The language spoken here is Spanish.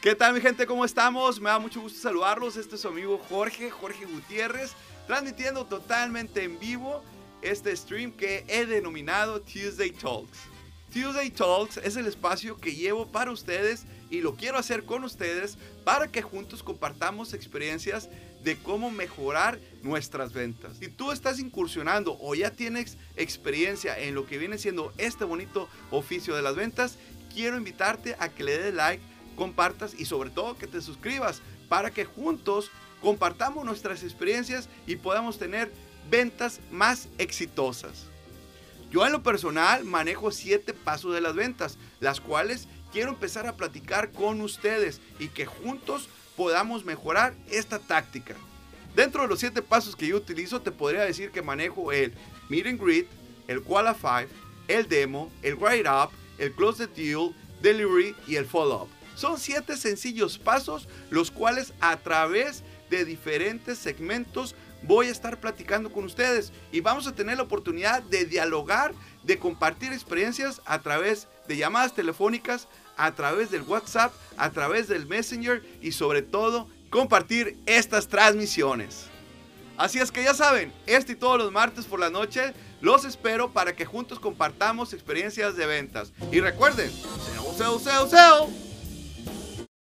¿Qué tal mi gente? ¿Cómo estamos? Me da mucho gusto saludarlos. Este es su amigo Jorge, Jorge Gutiérrez, transmitiendo totalmente en vivo este stream que he denominado Tuesday Talks. Tuesday Talks es el espacio que llevo para ustedes y lo quiero hacer con ustedes para que juntos compartamos experiencias de cómo mejorar nuestras ventas. Si tú estás incursionando o ya tienes experiencia en lo que viene siendo este bonito oficio de las ventas, quiero invitarte a que le des like, compartas y sobre todo que te suscribas para que juntos compartamos nuestras experiencias y podamos tener ventas más exitosas. Yo en lo personal manejo siete pasos de las ventas, las cuales quiero empezar a platicar con ustedes y que juntos podamos mejorar esta táctica. Dentro de los siete pasos que yo utilizo, te podría decir que manejo el Meet and Greet, el Qualify, el Demo, el Write Up, el Close the Deal, Delivery y el Follow Up. Son siete sencillos pasos, los cuales a través de diferentes segmentos voy a estar platicando con ustedes y vamos a tener la oportunidad de dialogar, de compartir experiencias a través de llamadas telefónicas, a través del WhatsApp, a través del Messenger y sobre todo compartir estas transmisiones. Así es que ya saben, este y todos los martes por la noche los espero para que juntos compartamos experiencias de ventas. Y recuerden, sell, sell, sell, sell.